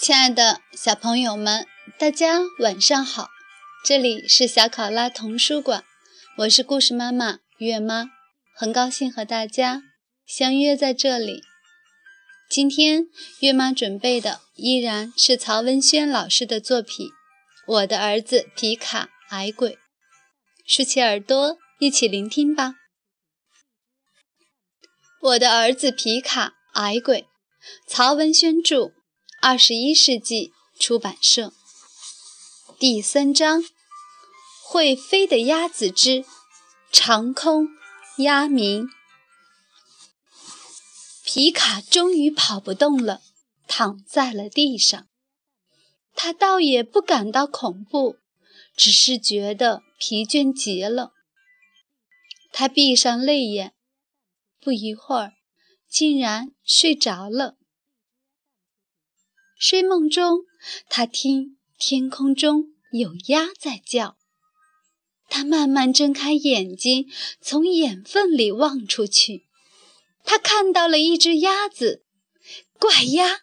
亲爱的小朋友们，大家晚上好！这里是小考拉童书馆，我是故事妈妈月妈，很高兴和大家相约在这里。今天月妈准备的依然是曹文轩老师的作品《我的儿子皮卡矮鬼》，竖起耳朵一起聆听吧。我的儿子皮卡矮鬼，曹文轩著。二十一世纪出版社第三章：会飞的鸭子之长空鸭鸣。皮卡终于跑不动了，躺在了地上。他倒也不感到恐怖，只是觉得疲倦极了。他闭上泪眼，不一会儿，竟然睡着了。睡梦中，他听天空中有鸭在叫。他慢慢睁开眼睛，从眼缝里望出去，他看到了一只鸭子，怪鸭。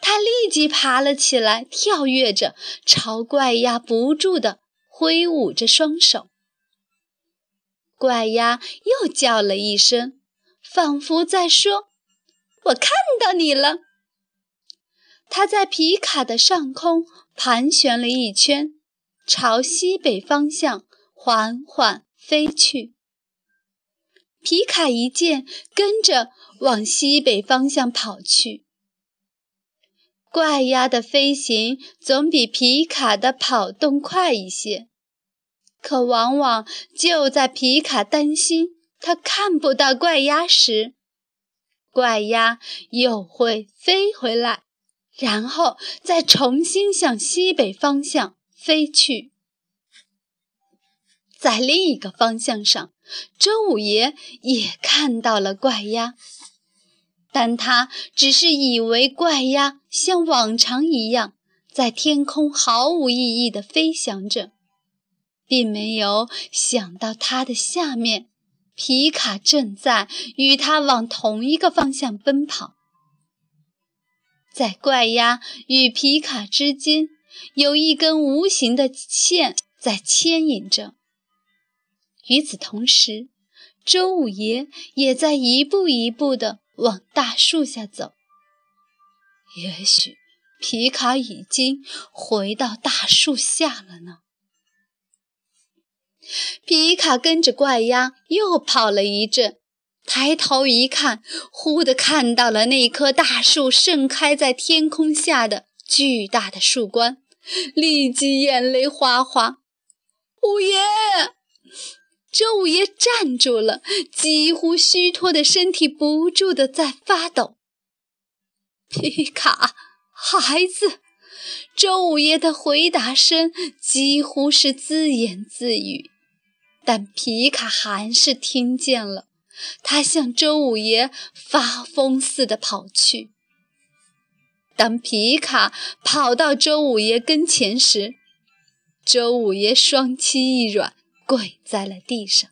他立即爬了起来，跳跃着朝怪鸭不住地挥舞着双手。怪鸭又叫了一声，仿佛在说：“我看到你了。”它在皮卡的上空盘旋了一圈，朝西北方向缓缓飞去。皮卡一见，跟着往西北方向跑去。怪鸭的飞行总比皮卡的跑动快一些，可往往就在皮卡担心他看不到怪鸭时，怪鸭又会飞回来。然后再重新向西北方向飞去。在另一个方向上，周五爷也看到了怪鸭，但他只是以为怪鸭像往常一样在天空毫无意义地飞翔着，并没有想到它的下面，皮卡正在与它往同一个方向奔跑。在怪鸭与皮卡之间，有一根无形的线在牵引着。与此同时，周五爷也在一步一步地往大树下走。也许皮卡已经回到大树下了呢。皮卡跟着怪鸭又跑了一阵。抬头一看，忽地看到了那棵大树盛开在天空下的巨大的树冠，立即眼泪哗哗。五爷，周五爷站住了，几乎虚脱的身体不住地在发抖。皮卡，孩子，周五爷的回答声几乎是自言自语，但皮卡还是听见了。他向周五爷发疯似的跑去。当皮卡跑到周五爷跟前时，周五爷双膝一软，跪在了地上，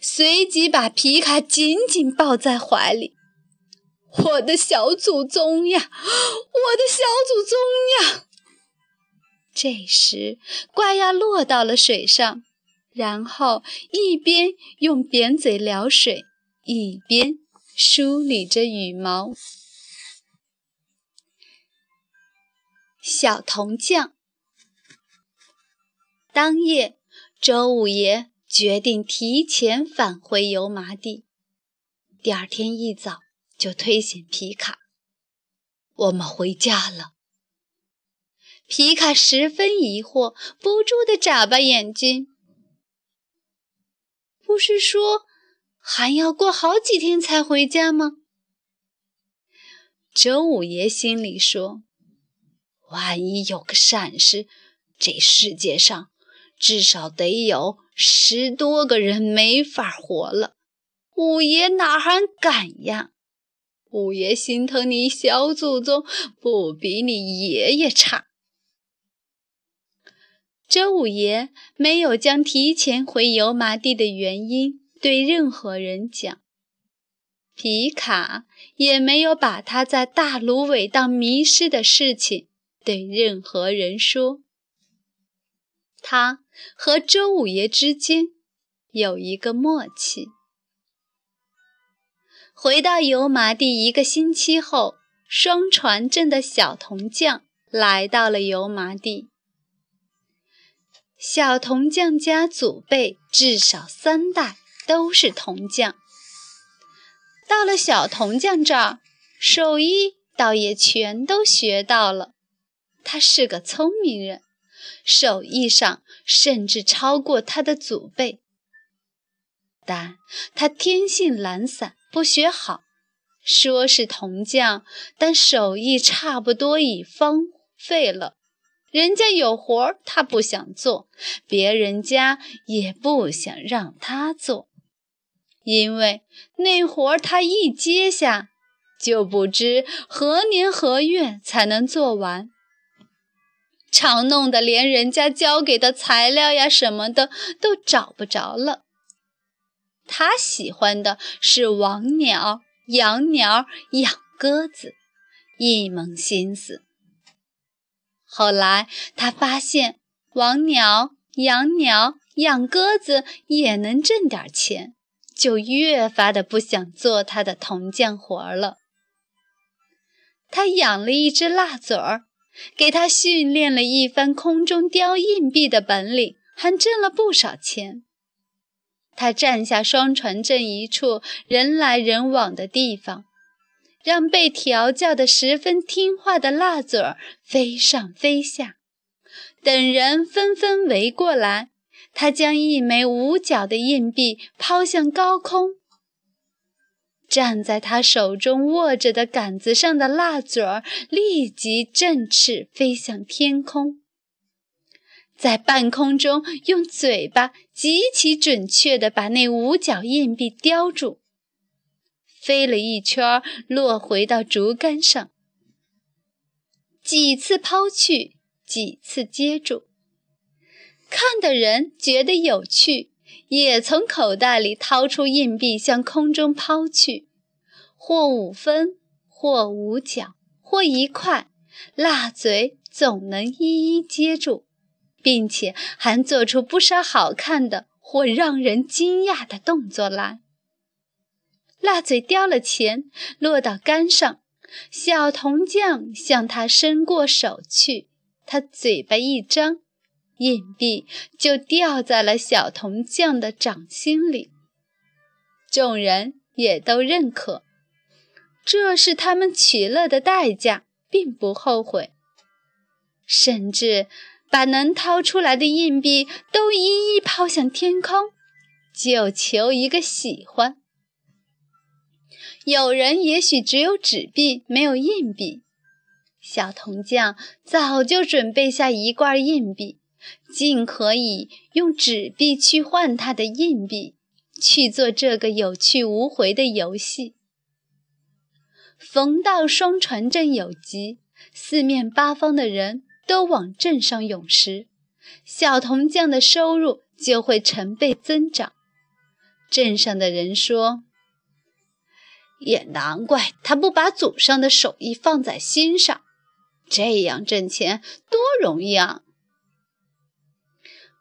随即把皮卡紧紧抱在怀里。“我的小祖宗呀，我的小祖宗呀！”这时，怪鸭落到了水上，然后一边用扁嘴撩水。一边梳理着羽毛。小铜匠。当夜，周五爷决定提前返回油麻地。第二天一早，就推醒皮卡：“我们回家了。”皮卡十分疑惑，不住地眨巴眼睛：“不是说……”还要过好几天才回家吗？周五爷心里说：“万一有个闪失，这世界上至少得有十多个人没法活了。五爷哪还敢呀？五爷心疼你小祖宗，不比你爷爷差。”周五爷没有将提前回油麻地的原因。对任何人讲，皮卡也没有把他在大芦苇荡迷失的事情对任何人说。他和周五爷之间有一个默契。回到油麻地一个星期后，双船镇的小铜匠来到了油麻地。小铜匠家祖辈至少三代都是铜匠。到了小铜匠这儿，手艺倒也全都学到了。他是个聪明人，手艺上甚至超过他的祖辈。但他天性懒散，不学好。说是铜匠，但手艺差不多已荒废了。人家有活儿，他不想做；别人家也不想让他做。因为那活儿他一接下，就不知何年何月才能做完，常弄得连人家交给的材料呀什么的都找不着了。他喜欢的是王鸟、养鸟、养鸽子，一门心思。后来他发现，王鸟、养鸟、养鸽子也能挣点钱。就越发的不想做他的铜匠活了。他养了一只蜡嘴儿，给他训练了一番空中叼硬币的本领，还挣了不少钱。他占下双船镇一处人来人往的地方，让被调教的十分听话的蜡嘴儿飞上飞下，等人纷纷围过来。他将一枚五角的硬币抛向高空，站在他手中握着的杆子上的蜡嘴儿立即振翅飞向天空，在半空中用嘴巴极其准确地把那五角硬币叼住，飞了一圈，落回到竹竿上，几次抛去，几次接住。看的人觉得有趣，也从口袋里掏出硬币向空中抛去，或五分，或五角，或一块，蜡嘴总能一一接住，并且还做出不少好看的或让人惊讶的动作来。蜡嘴叼了钱，落到杆上，小铜匠向他伸过手去，他嘴巴一张。硬币就掉在了小铜匠的掌心里，众人也都认可，这是他们取乐的代价，并不后悔，甚至把能掏出来的硬币都一一抛向天空，就求一个喜欢。有人也许只有纸币，没有硬币，小铜匠早就准备下一罐硬币。尽可以用纸币去换他的硬币，去做这个有去无回的游戏。逢到双船镇有急，四面八方的人都往镇上涌时，小铜匠的收入就会成倍增长。镇上的人说：“也难怪他不把祖上的手艺放在心上，这样挣钱多容易啊！”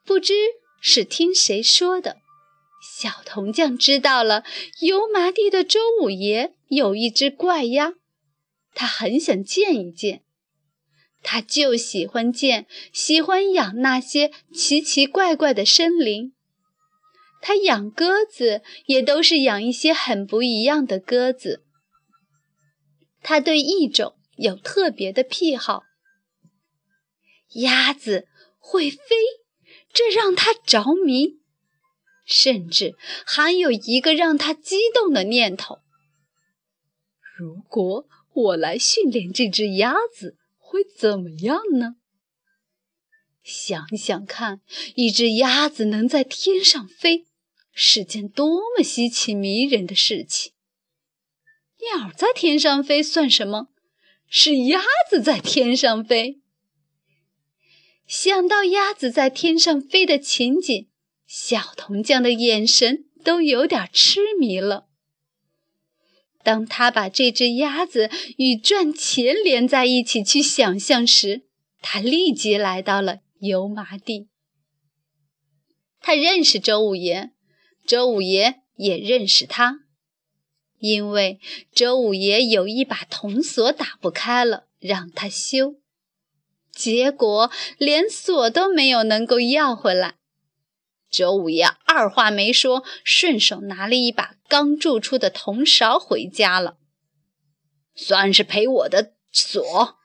不知是听谁说的，小铜匠知道了油麻地的周五爷有一只怪鸭，他很想见一见。他就喜欢见，喜欢养那些奇奇怪怪的生灵。他养鸽子也都是养一些很不一样的鸽子。他对一种有特别的癖好，鸭子会飞。这让他着迷，甚至还有一个让他激动的念头：如果我来训练这只鸭子，会怎么样呢？想想看，一只鸭子能在天上飞，是件多么稀奇迷人的事情！鸟在天上飞算什么？是鸭子在天上飞。想到鸭子在天上飞的情景，小铜匠的眼神都有点痴迷了。当他把这只鸭子与赚钱连在一起去想象时，他立即来到了油麻地。他认识周五爷，周五爷也认识他，因为周五爷有一把铜锁打不开了，让他修，结果连锁都没有能够要回来。周五爷二话没说，顺手拿了一把刚铸出的铜勺回家了，算是赔我的锁。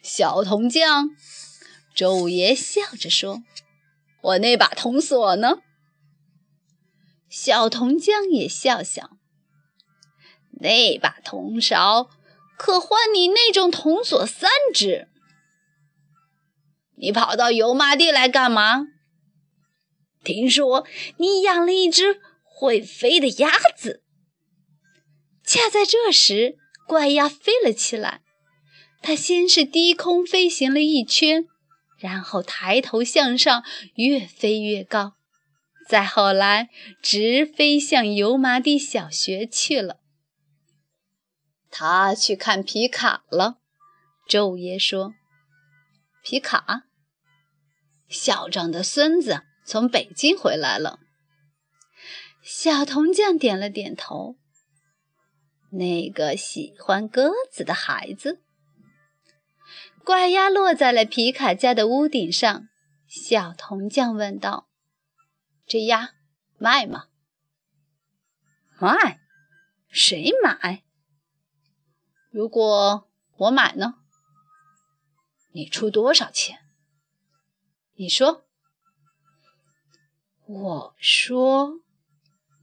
小铜匠，周五爷笑着说：“我那把铜锁呢？”小铜匠也笑笑：“那把铜勺可换你那种铜锁三只。”你跑到油麻地来干嘛？听说你养了一只会飞的鸭子。恰在这时，怪鸭飞了起来。它先是低空飞行了一圈，然后抬头向上，越飞越高。再后来，直飞向油麻地小学去了。他去看皮卡了。周五爷说：“皮卡。”校长的孙子从北京回来了。小铜匠点了点头。那个喜欢鸽子的孩子，怪鸭落在了皮卡家的屋顶上。小铜匠问道：“这鸭卖吗？”“卖？谁买？”“如果我买呢？你出多少钱？”你说，我说，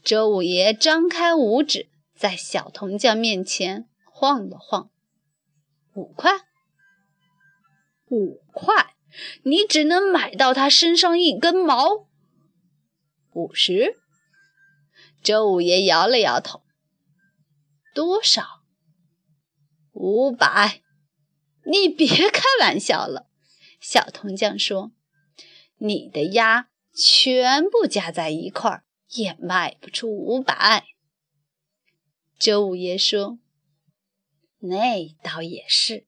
周五爷张开五指，在小铜匠面前晃了晃，五块，五块，你只能买到他身上一根毛。五十，周五爷摇了摇头，多少？五百，你别开玩笑了。小铜匠说。你的鸭全部加在一块儿也卖不出五百。周五爷说：“那倒也是，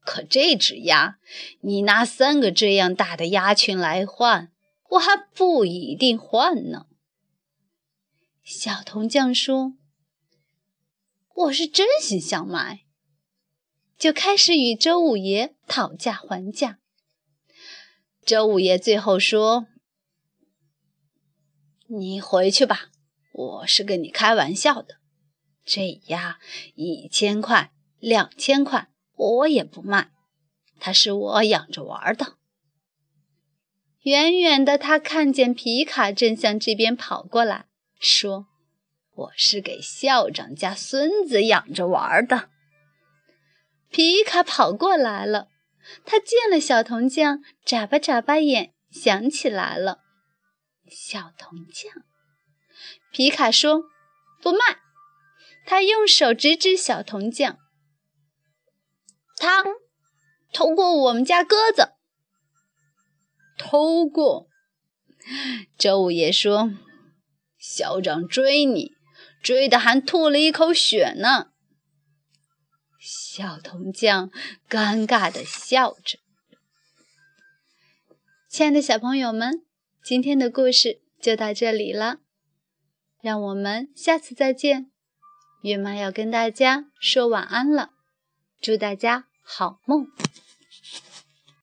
可这只鸭，你拿三个这样大的鸭群来换，我还不一定换呢。”小铜匠说：“我是真心想买。”就开始与周五爷讨价还价。周五爷最后说：“你回去吧，我是跟你开玩笑的。这鸭一千块、两千块，我也不卖。它是我养着玩的。”远远的，他看见皮卡正向这边跑过来，说：“我是给校长家孙子养着玩的。”皮卡跑过来了。他见了小铜匠，眨巴眨巴眼，想起来了。小铜匠，皮卡说：“不卖。”他用手指指小铜匠：“他偷过我们家鸽子。”偷过。周五爷说：“校长追你，追的还吐了一口血呢。”小铜匠尴尬地笑着。亲爱的小朋友们，今天的故事就到这里了，让我们下次再见。月妈要跟大家说晚安了，祝大家好梦。